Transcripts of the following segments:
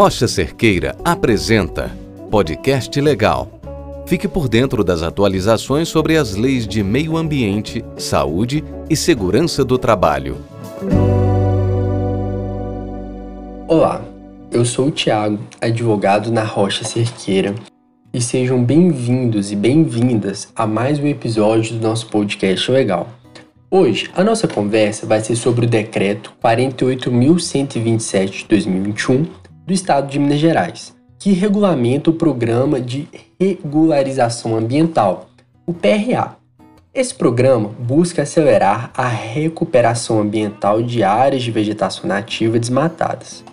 Rocha Cerqueira apresenta Podcast Legal. Fique por dentro das atualizações sobre as leis de meio ambiente, saúde e segurança do trabalho. Olá, eu sou o Tiago, advogado na Rocha Cerqueira, e sejam bem-vindos e bem-vindas a mais um episódio do nosso podcast legal. Hoje, a nossa conversa vai ser sobre o decreto 48.127 de 2021 do Estado de Minas Gerais, que regulamenta o Programa de Regularização Ambiental, o PRA. Esse programa busca acelerar a recuperação ambiental de áreas de vegetação nativa desmatadas.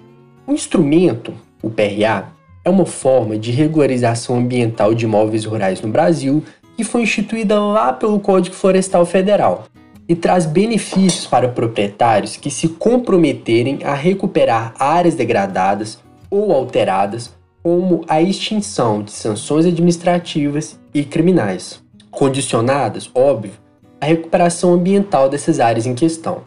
O instrumento, o PRA, é uma forma de regularização ambiental de imóveis rurais no Brasil que foi instituída lá pelo Código Florestal Federal e traz benefícios para proprietários que se comprometerem a recuperar áreas degradadas ou alteradas, como a extinção de sanções administrativas e criminais, condicionadas, óbvio, à recuperação ambiental dessas áreas em questão.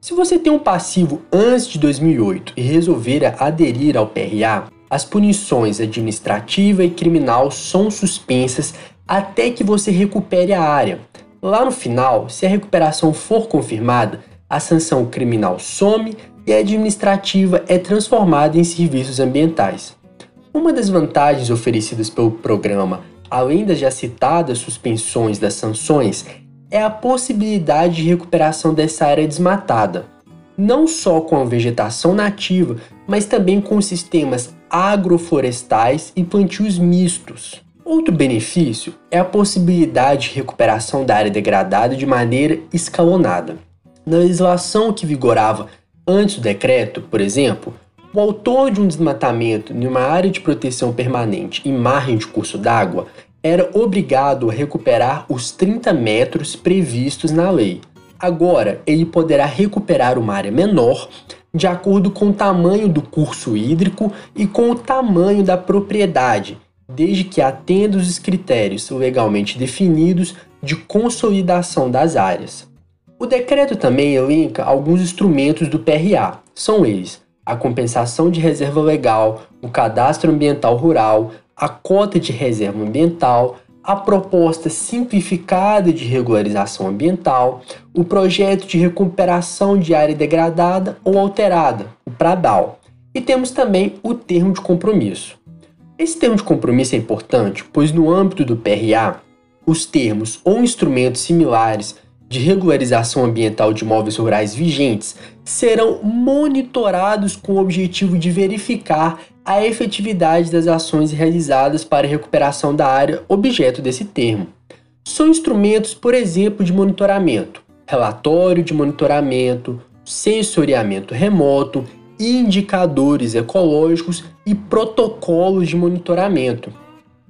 Se você tem um passivo antes de 2008 e resolver aderir ao PRA, as punições administrativa e criminal são suspensas até que você recupere a área. Lá no final, se a recuperação for confirmada, a sanção criminal some e administrativa é transformada em serviços ambientais. Uma das vantagens oferecidas pelo programa, além das já citadas suspensões das sanções, é a possibilidade de recuperação dessa área desmatada, não só com a vegetação nativa, mas também com sistemas agroflorestais e plantios mistos. Outro benefício é a possibilidade de recuperação da área degradada de maneira escalonada. Na legislação que vigorava antes do decreto, por exemplo, o autor de um desmatamento em uma área de proteção permanente em margem de curso d'água era obrigado a recuperar os 30 metros previstos na lei. Agora, ele poderá recuperar uma área menor de acordo com o tamanho do curso hídrico e com o tamanho da propriedade, desde que atenda os critérios legalmente definidos de consolidação das áreas. O decreto também elenca alguns instrumentos do PRA. São eles: a compensação de reserva legal, o cadastro ambiental rural, a cota de reserva ambiental, a proposta simplificada de regularização ambiental, o projeto de recuperação de área degradada ou alterada, o PRADAL. E temos também o termo de compromisso. Esse termo de compromisso é importante, pois no âmbito do PRA, os termos ou instrumentos similares de regularização ambiental de imóveis rurais vigentes serão monitorados com o objetivo de verificar a efetividade das ações realizadas para a recuperação da área objeto desse termo. São instrumentos, por exemplo, de monitoramento, relatório de monitoramento, sensoriamento remoto, indicadores ecológicos e protocolos de monitoramento.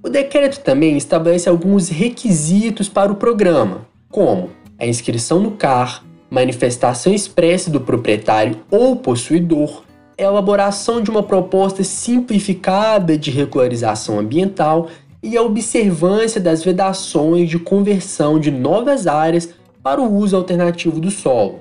O decreto também estabelece alguns requisitos para o programa, como a inscrição no CAR, manifestação expressa do proprietário ou possuidor, elaboração de uma proposta simplificada de regularização ambiental e a observância das vedações de conversão de novas áreas para o uso alternativo do solo.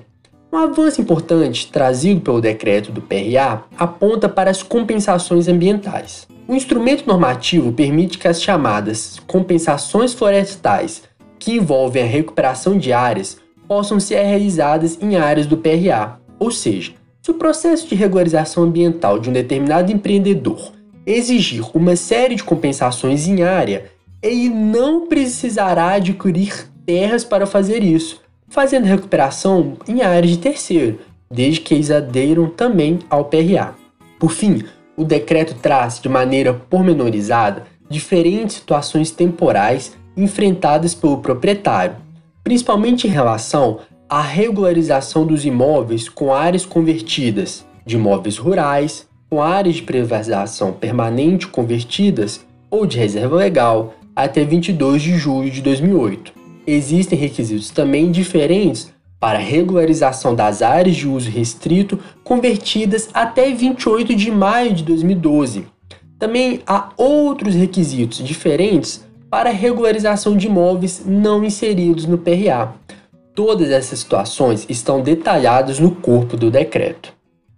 Um avanço importante trazido pelo decreto do PRA aponta para as compensações ambientais. O instrumento normativo permite que as chamadas compensações florestais que envolvem a recuperação de áreas possam ser realizadas em áreas do PRA, ou seja, se o processo de regularização ambiental de um determinado empreendedor exigir uma série de compensações em área, ele não precisará adquirir terras para fazer isso, fazendo recuperação em áreas de terceiro, desde que eles aderam também ao PRA. Por fim, o decreto traz de maneira pormenorizada diferentes situações temporais enfrentadas pelo proprietário, principalmente em relação à regularização dos imóveis com áreas convertidas de imóveis rurais, com áreas de preservação permanente convertidas ou de reserva legal até 22 de julho de 2008. Existem requisitos também diferentes para regularização das áreas de uso restrito convertidas até 28 de maio de 2012. Também há outros requisitos diferentes para regularização de imóveis não inseridos no PRA. Todas essas situações estão detalhadas no corpo do decreto.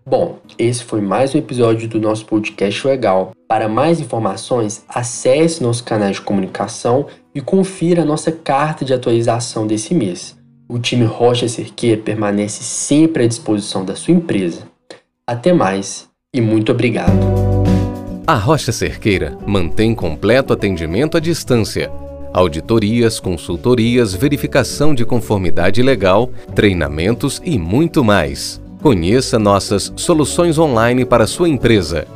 Bom, esse foi mais um episódio do nosso podcast legal. Para mais informações, acesse nosso canal de comunicação e confira nossa carta de atualização desse mês. O time Rocha Cerqueira permanece sempre à disposição da sua empresa. Até mais e muito obrigado. A Rocha Cerqueira mantém completo atendimento à distância. Auditorias, consultorias, verificação de conformidade legal, treinamentos e muito mais. Conheça nossas soluções online para sua empresa